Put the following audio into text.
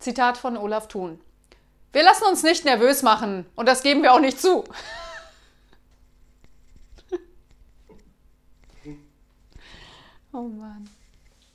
Zitat von Olaf Thun. Wir lassen uns nicht nervös machen und das geben wir auch nicht zu. oh Mann.